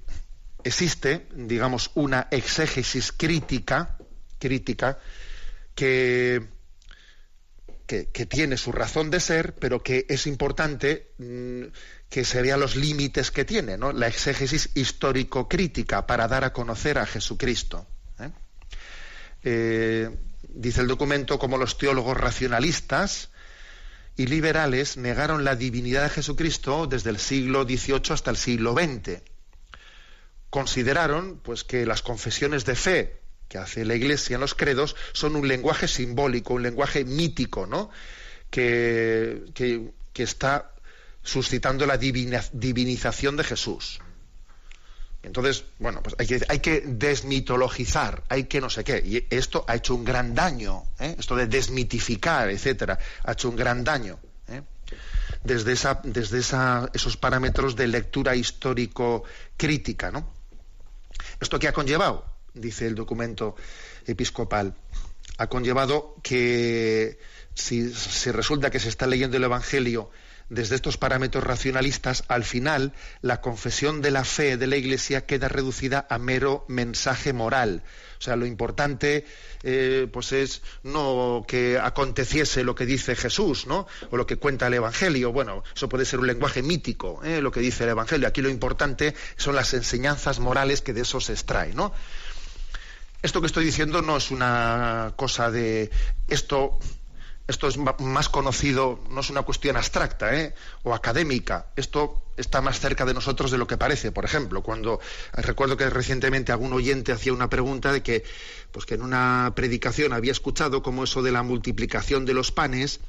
existe, digamos, una exégesis crítica, crítica que, que, tiene su razón de ser, pero que es importante mm, que se vean los límites que tiene, ¿no? La exégesis histórico-crítica para dar a conocer a Jesucristo. ¿eh? Eh, dice el documento como los teólogos racionalistas y liberales negaron la divinidad de Jesucristo desde el siglo XVIII hasta el siglo XX. Consideraron pues, que las confesiones de fe que hace la Iglesia en los credos son un lenguaje simbólico, un lenguaje mítico, ¿no? que, que, está suscitando la divinización de Jesús. Entonces, bueno, pues hay que, hay que desmitologizar, hay que no sé qué. Y esto ha hecho un gran daño, ¿eh? esto de desmitificar, etcétera, ha hecho un gran daño. ¿eh? Desde, esa, desde esa, esos parámetros de lectura histórico-crítica, ¿no? ¿Esto qué ha conllevado? Dice el documento episcopal, ha conllevado que si, resulta que se está leyendo el Evangelio desde estos parámetros racionalistas, al final la confesión de la fe de la Iglesia queda reducida a mero mensaje moral. O sea, lo importante eh, pues es no que aconteciese lo que dice Jesús, ¿no? O lo que cuenta el Evangelio. Bueno, eso puede ser un lenguaje mítico, ¿eh? lo que dice el Evangelio. Aquí lo importante son las enseñanzas morales que de eso se extrae, ¿no? Esto que estoy diciendo no es una cosa de esto esto es más conocido, no es una cuestión abstracta ¿eh? o académica. Esto está más cerca de nosotros de lo que parece. Por ejemplo, cuando recuerdo que recientemente algún oyente hacía una pregunta de que, pues que en una predicación había escuchado como eso de la multiplicación de los panes,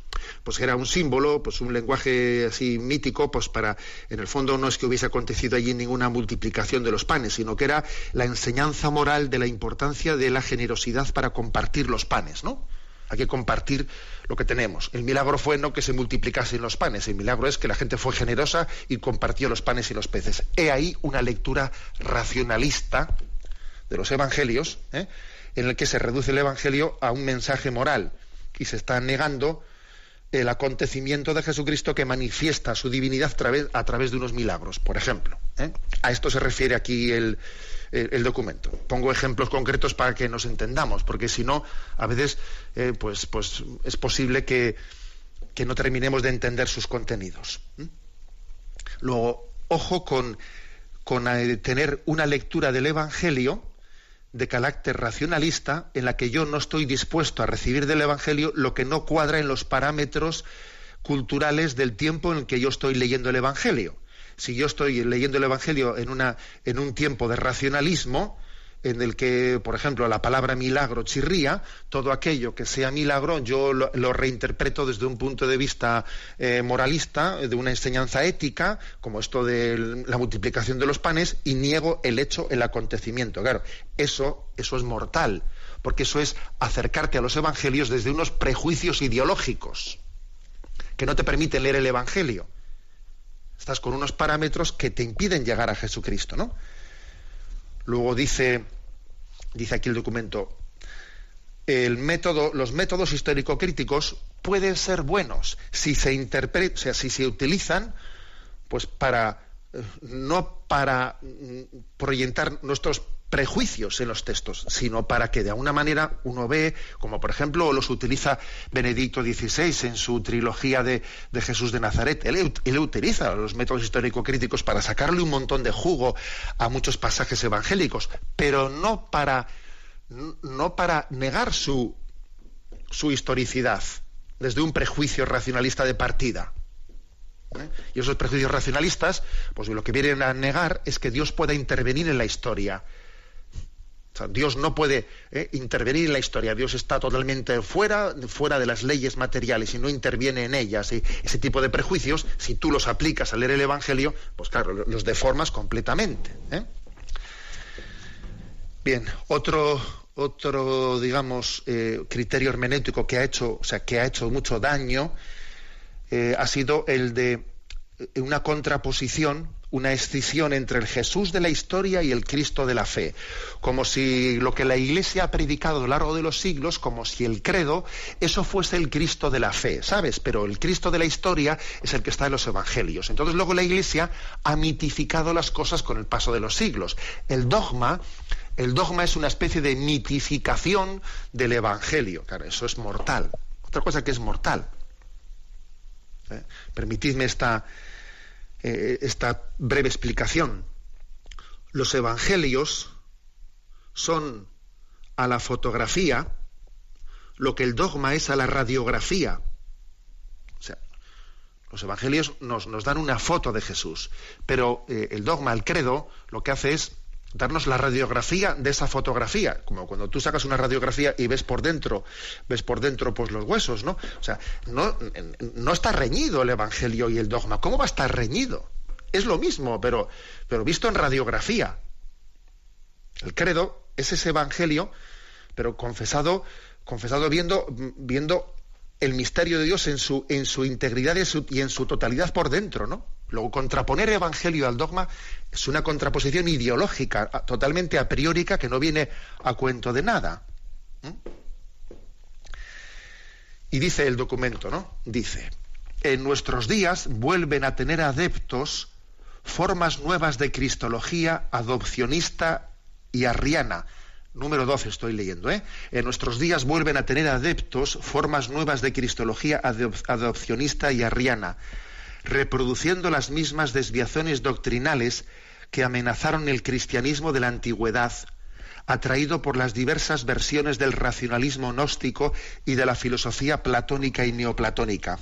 pues era un símbolo, pues un lenguaje así mítico, pues para, en el fondo no es que hubiese acontecido allí ninguna multiplicación de los panes, sino que era la enseñanza moral de la importancia de la generosidad para compartir los panes, ¿no? Hay que compartir lo que tenemos. El milagro fue no que se multiplicasen los panes, el milagro es que la gente fue generosa y compartió los panes y los peces. He ahí una lectura racionalista de los evangelios, ¿eh? en el que se reduce el evangelio a un mensaje moral y se está negando el acontecimiento de Jesucristo que manifiesta su divinidad a través, de unos milagros, por ejemplo. ¿eh? A esto se refiere aquí el, el, documento. Pongo ejemplos concretos para que nos entendamos, porque si no, a veces eh, pues, pues es posible que, no terminemos de entender sus contenidos. Luego, ojo con, con eh, tener una lectura del Evangelio de carácter racionalista en la que yo no estoy dispuesto a recibir del Evangelio lo que no cuadra en los parámetros culturales del tiempo en el que yo estoy leyendo el Evangelio si yo estoy leyendo el Evangelio en, una, en un tiempo de racionalismo, en el que, por ejemplo, la palabra milagro chirría, todo aquello que sea milagro yo lo, reinterpreto desde un punto de vista eh, moralista, de una enseñanza ética, como esto de la multiplicación de los panes, y niego el hecho, el acontecimiento. Claro, eso, eso es mortal, porque eso es acercarte a los evangelios desde unos prejuicios ideológicos que no te permiten leer el Evangelio. Estás con unos parámetros que te impiden llegar a Jesucristo, ¿no? Luego dice, dice aquí el documento, el método, los métodos histórico-críticos pueden ser buenos si se interpreta, o sea, si se utilizan, pues para eh, no para mm, proyectar nuestros prejuicios en los textos, sino para que de alguna manera uno ve, como por ejemplo los utiliza Benedicto XVI en su trilogía de, Jesús de Nazaret, él, utiliza los métodos histórico-críticos para sacarle un montón de jugo a muchos pasajes evangélicos, pero no para, no para negar su, su historicidad desde un prejuicio racionalista de partida. ¿eh? Y esos prejuicios racionalistas, pues lo que vienen a negar es que Dios pueda intervenir en la historia Dios no puede eh, intervenir en la historia, Dios está totalmente fuera, fuera de las leyes materiales y no interviene en ellas. Y ese tipo de prejuicios, si tú los aplicas a leer el Evangelio, pues claro, los deformas completamente. ¿eh? Bien, otro, otro digamos, eh, criterio hermenéutico que ha hecho, o sea, que ha hecho mucho daño, ha sido el de una contraposición una escisión entre el Jesús de la historia y el Cristo de la fe, como si lo que la Iglesia ha predicado a lo largo de los siglos, como si el credo, eso fuese el Cristo de la fe, ¿sabes? Pero el Cristo de la historia es el que está en los Evangelios. Entonces luego la Iglesia ha mitificado las cosas con el paso de los siglos. El dogma el dogma es una especie de mitificación del Evangelio. Claro, eso es mortal. Otra cosa que es mortal. ¿Eh? Permitidme esta, eh, esta breve explicación. Los evangelios son a la fotografía lo que el dogma es a la radiografía. O sea, los evangelios nos, dan una foto de Jesús, pero eh, el dogma, el credo, lo que hace es darnos la radiografía de esa fotografía, como cuando tú sacas una radiografía y ves por dentro, ves por dentro pues los huesos, ¿no? O sea, no, está reñido el evangelio y el dogma. ¿Cómo va a estar reñido? Es lo mismo, pero, pero visto en radiografía. El credo es ese evangelio, pero confesado, confesado viendo, viendo el misterio de Dios en su, en su integridad y en su totalidad por dentro, ¿no? Luego, contraponer evangelio al dogma es una contraposición ideológica, totalmente a priórica, que no viene a cuento de nada. Y dice el documento, ¿no? Dice, en nuestros días vuelven a tener adeptos formas nuevas de cristología adopcionista y arriana. Número 12 estoy leyendo, ¿eh? En nuestros días vuelven a tener adeptos formas nuevas de cristología adop- adopcionista y arriana, reproduciendo las mismas desviaciones doctrinales que amenazaron el cristianismo de la antigüedad, atraído por las diversas versiones del racionalismo gnóstico y de la filosofía platónica y neoplatónica.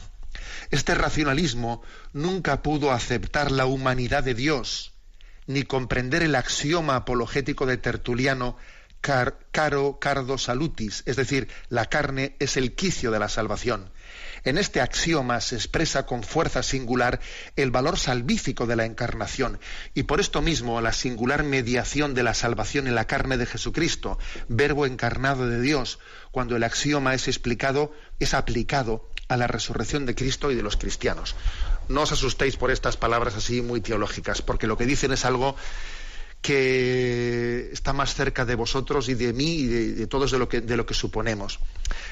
Este racionalismo nunca pudo aceptar la humanidad de Dios, ni comprender el axioma apologético de Tertuliano car- caro cardo salutis, es decir, la carne es el quicio de la salvación. En este axioma se expresa con fuerza singular el valor salvífico de la encarnación y por esto mismo la singular mediación de la salvación en la carne de Jesucristo, verbo encarnado de Dios, cuando el axioma es explicado, es aplicado a la resurrección de Cristo y de los cristianos. No os asustéis por estas palabras así muy teológicas, porque lo que dicen es algo que está más cerca de vosotros y de mí y de, todos de lo que suponemos.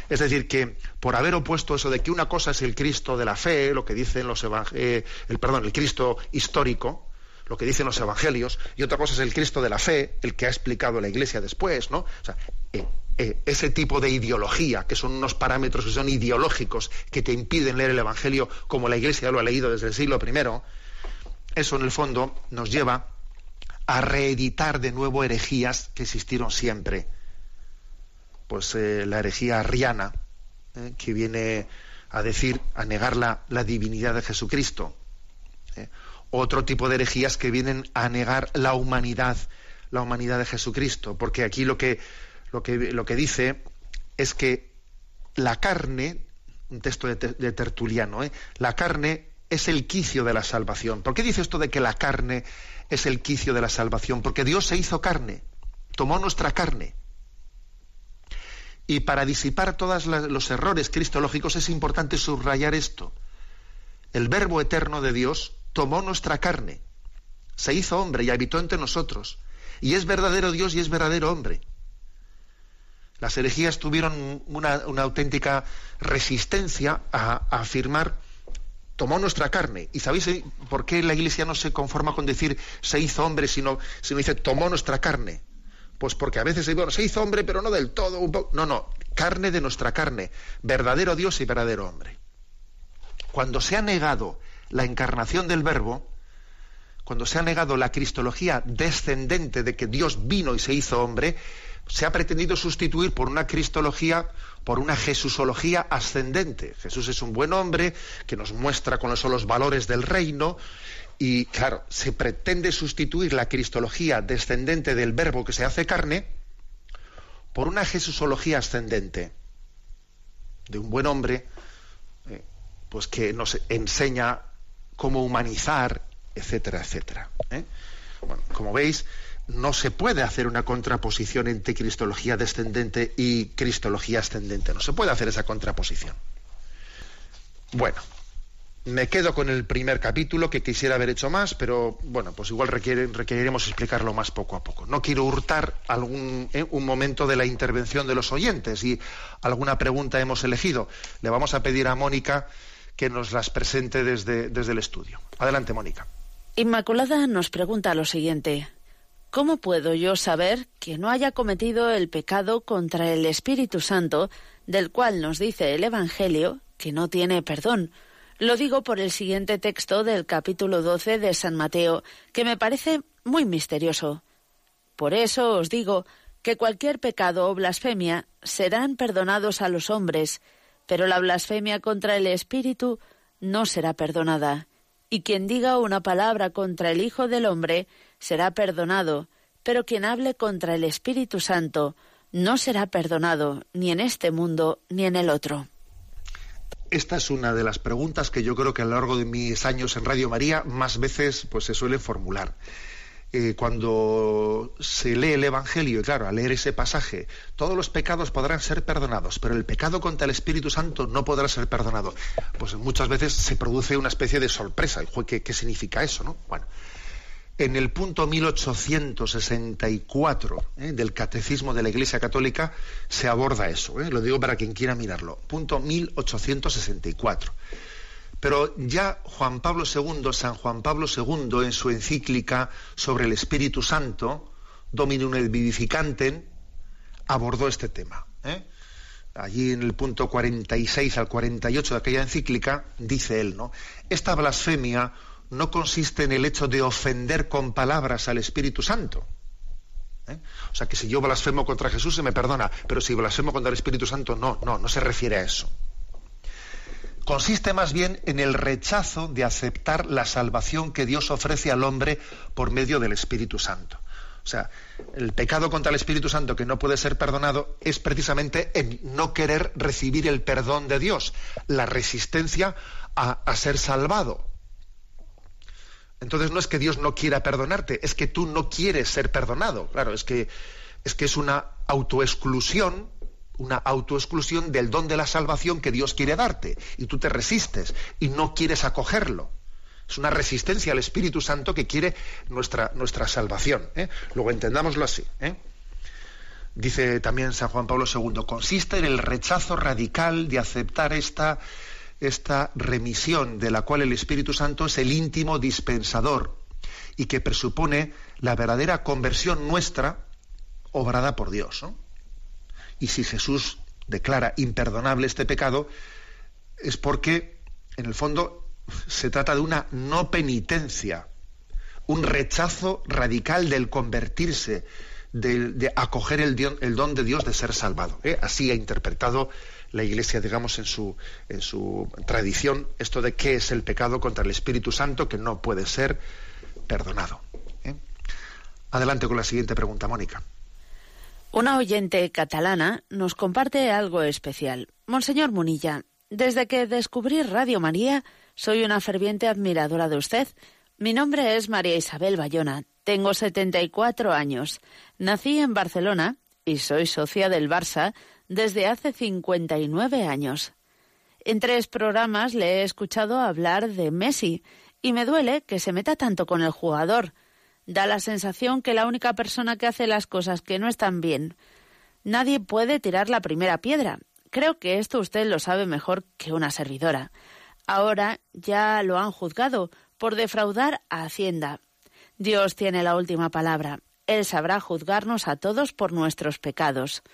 Es decir, que por haber opuesto eso de que una cosa es el Cristo de la fe, lo que dicen los eh, el perdón, el Cristo histórico, lo que dicen los evangelios, y otra cosa es el Cristo de la fe, el que ha explicado la Iglesia después, ¿no? O sea, eh, eh, ese tipo de ideología, que son unos parámetros que son ideológicos, que te impiden leer el Evangelio como la Iglesia lo ha leído desde el siglo I, eso en el fondo nos lleva a reeditar de nuevo herejías que existieron siempre. Pues eh, la herejía arriana, eh, que viene a decir, a negar la, la divinidad de Jesucristo. eh. Otro tipo de herejías que vienen a negar la humanidad, la humanidad de Jesucristo, porque aquí lo que, lo que, lo que dice es que la carne, un texto de, de Tertuliano, la carne es el quicio de la salvación. ¿Por qué dice esto de que la carne es el quicio de la salvación? Porque Dios se hizo carne, tomó nuestra carne. Y para disipar todos los errores cristológicos es importante subrayar esto. El Verbo eterno de Dios tomó nuestra carne, se hizo hombre y habitó entre nosotros. Y es verdadero Dios y es verdadero hombre. Las herejías tuvieron una, auténtica resistencia a, a afirmar tomó nuestra carne. ¿Y sabéis eh, por qué la Iglesia no se conforma con decir se hizo hombre, sino, sino dice tomó nuestra carne? Pues porque a veces bueno, se hizo hombre, pero no del todo. un No, no, carne de nuestra carne, verdadero Dios y verdadero hombre. Cuando se ha negado la encarnación del Verbo, cuando se ha negado la cristología descendente de que Dios vino y se hizo hombre, se ha pretendido sustituir por una cristología, por una jesusología ascendente. Jesús es un buen hombre que nos muestra son los valores del reino y, claro, se pretende sustituir la cristología descendente del verbo que se hace carne por una jesusología ascendente de un buen hombre, eh, pues que nos enseña cómo humanizar, etcétera, etcétera. ¿eh? Bueno, como veis, no se puede hacer una contraposición entre cristología descendente y cristología ascendente. No se puede hacer esa contraposición. Bueno, me quedo con el primer capítulo que quisiera haber hecho más, pero bueno, pues igual requiere- requeriremos explicarlo más poco a poco. No quiero hurtar algún eh, un momento de la intervención de los oyentes y alguna pregunta hemos elegido. Le vamos a pedir a Mónica que nos las presente desde, desde el estudio. Adelante, Mónica. Inmaculada nos pregunta lo siguiente. ¿Cómo puedo yo saber que no haya cometido el pecado contra el Espíritu Santo, del cual nos dice el Evangelio que no tiene perdón? Lo digo por el siguiente texto del capítulo 12 de San Mateo, que me parece muy misterioso. Por eso os digo que cualquier pecado o blasfemia serán perdonados a los hombres, pero la blasfemia contra el Espíritu no será perdonada. Y quien diga una palabra contra el Hijo del Hombre será perdonado, pero quien hable contra el Espíritu Santo no será perdonado ni en este mundo ni en el otro. Esta es una de las preguntas que yo creo que a lo largo de mis años en Radio María más veces pues se suelen formular. eh, cuando se lee el Evangelio, y claro, al leer ese pasaje, todos los pecados podrán ser perdonados, pero el pecado contra el Espíritu Santo no podrá ser perdonado. Pues muchas veces se produce una especie de sorpresa. ¿Qué, qué significa eso? ¿no? Bueno, en el punto 1864 ¿eh? del Catecismo de la Iglesia Católica se aborda eso. ¿eh? Lo digo para quien quiera mirarlo. Punto 1864. Pero ya Juan Pablo II, San Juan Pablo II, en su encíclica sobre el Espíritu Santo, Dominum et Vivificantem, abordó este tema. ¿eh? Allí en el punto 46 al 48 de aquella encíclica, dice él, ¿no? Esta blasfemia no consiste en el hecho de ofender con palabras al Espíritu Santo. ¿eh? O sea, que si yo blasfemo contra Jesús se me perdona, pero si blasfemo contra el Espíritu Santo, no, no, no se refiere a eso consiste más bien en el rechazo de aceptar la salvación que Dios ofrece al hombre por medio del Espíritu Santo. O sea, el pecado contra el Espíritu Santo que no puede ser perdonado es precisamente en no querer recibir el perdón de Dios, la resistencia a, a ser salvado. Entonces no es que Dios no quiera perdonarte, es que tú no quieres ser perdonado. Claro, es que es que es una autoexclusión una autoexclusión del don de la salvación que Dios quiere darte y tú te resistes y no quieres acogerlo. Es una resistencia al Espíritu Santo que quiere nuestra, nuestra salvación. ¿eh? Luego entendámoslo así. ¿eh? Dice también San Juan Pablo II, consiste en el rechazo radical de aceptar esta, esta remisión de la cual el Espíritu Santo es el íntimo dispensador y que presupone la verdadera conversión nuestra obrada por Dios. Y si Jesús declara imperdonable este pecado, es porque, en el fondo, se trata de una no penitencia, un rechazo radical del convertirse, de, acoger el, don de Dios de ser salvado. ¿eh? Así ha interpretado la Iglesia, digamos, en su, en su tradición, esto de qué es el pecado contra el Espíritu Santo que no puede ser perdonado. ¿eh? Adelante con la siguiente pregunta, Mónica. Una oyente catalana nos comparte algo especial. Monseñor Munilla, desde que descubrí Radio María, soy una ferviente admiradora de usted. Mi nombre es María Isabel Bayona. Tengo 74 años. Nací en Barcelona y soy socia del Barça desde hace 59 años. En tres programas le he escuchado hablar de Messi y me duele que se meta tanto con el jugador da la sensación que la única persona que hace las cosas que no están bien, nadie puede tirar la primera piedra. Creo que esto usted lo sabe mejor que una servidora. Ahora ya lo han juzgado por defraudar a Hacienda. Dios tiene la última palabra. Él sabrá juzgarnos a todos por nuestros pecados.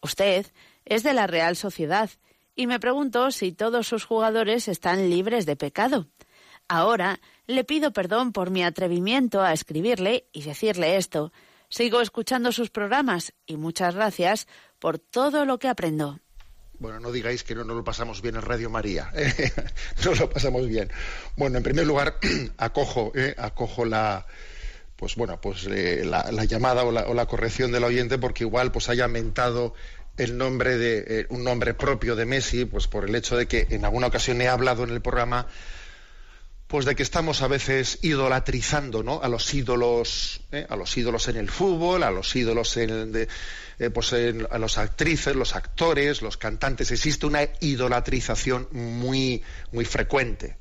Usted es de la Real Sociedad y me pregunto si todos sus jugadores están libres de pecado. Ahora le pido perdón por mi atrevimiento a escribirle y decirle esto. Sigo escuchando sus programas y muchas gracias por todo lo que aprendo. Bueno, no digáis que no nos lo pasamos bien en Radio María. <laughs> ¿eh? no lo pasamos bien. Bueno, en primer lugar, <clears throat> acojo, ¿eh? acojo la, pues bueno, pues eh, la, llamada o la, corrección del oyente porque igual pues haya mentado el nombre de eh, un nombre propio de Messi, pues por el hecho de que en alguna ocasión he hablado en el programa pues de que estamos a veces idolatrizando ¿no? a los ídolos ¿eh? a los ídolos en el fútbol a los ídolos en, eh, pues a los actrices los actores los cantantes existe una idolatrización muy muy frecuente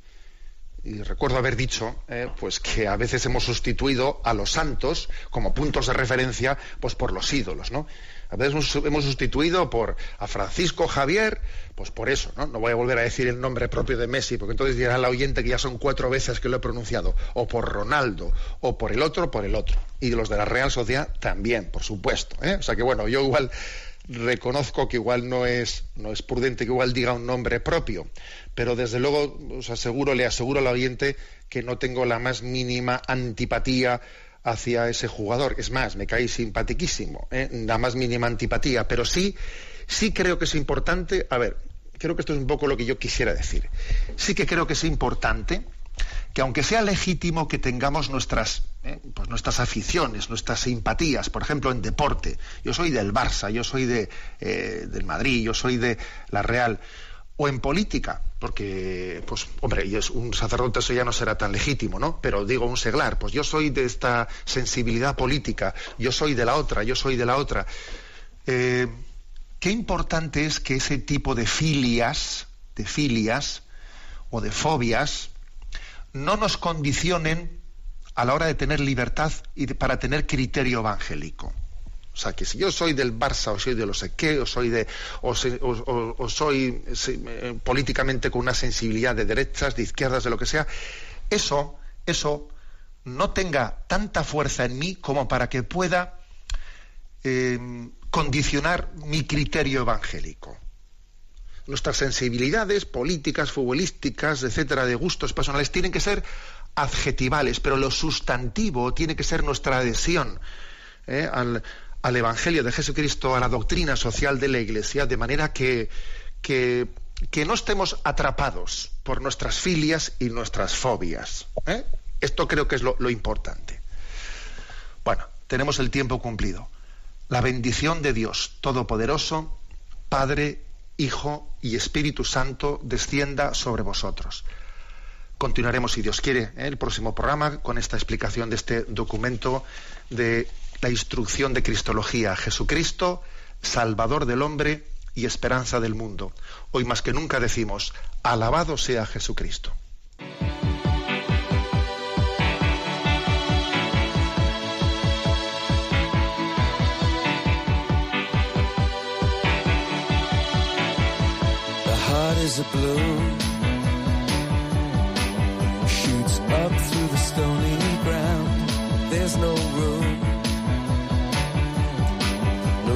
y recuerdo haber dicho eh, pues que a veces hemos sustituido a los santos como puntos de referencia pues por los ídolos no a veces hemos sustituido por a Francisco Javier, pues por eso, ¿no? No voy a volver a decir el nombre propio de Messi, porque entonces dirá la oyente que ya son cuatro veces que lo he pronunciado, o por Ronaldo, o por el otro, por el otro. Y los de la Real Sociedad también, por supuesto. ¿eh? O sea que bueno, yo igual reconozco que igual no es, no es prudente que igual diga un nombre propio, pero desde luego os aseguro, le aseguro al oyente que no tengo la más mínima antipatía hacia ese jugador. Es más, me cae simpatiquísimo, ¿eh? la más mínima antipatía, pero sí, sí creo que es importante, a ver, creo que esto es un poco lo que yo quisiera decir. Sí que creo que es importante que aunque sea legítimo que tengamos nuestras, ¿eh? pues nuestras aficiones, nuestras simpatías, por ejemplo, en deporte, yo soy del Barça, yo soy de, eh, del Madrid, yo soy de la Real, o en política, porque, pues, hombre, un sacerdote eso ya no será tan legítimo, ¿no? Pero digo un seglar, pues yo soy de esta sensibilidad política, yo soy de la otra, yo soy de la otra. Eh, qué importante es que ese tipo de filias, de filias o de fobias, no nos condicionen a la hora de tener libertad y para tener criterio evangélico. O sea, que si yo soy del Barça o soy de los sé qué, o soy, de, o, soy eh, políticamente con una sensibilidad de derechas, de izquierdas, de lo que sea, eso, eso no tenga tanta fuerza en mí como para que pueda eh, condicionar mi criterio evangélico. Nuestras sensibilidades políticas, futbolísticas, etcétera, de gustos personales, tienen que ser adjetivales, pero lo sustantivo tiene que ser nuestra adhesión ¿eh? al, al Evangelio de Jesucristo, a la doctrina social de la Iglesia, de manera que, que, no estemos atrapados por nuestras filias y nuestras fobias. ¿eh? Esto creo que es lo, importante. Bueno, tenemos el tiempo cumplido. La bendición de Dios Todopoderoso, Padre, Hijo y Espíritu Santo, descienda sobre vosotros. Continuaremos, si Dios quiere, ¿eh? el próximo programa con esta explicación de este documento de la instrucción de Cristología, Jesucristo, Salvador del hombre y esperanza del mundo. Hoy más que nunca decimos, alabado sea Jesucristo.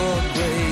For grace.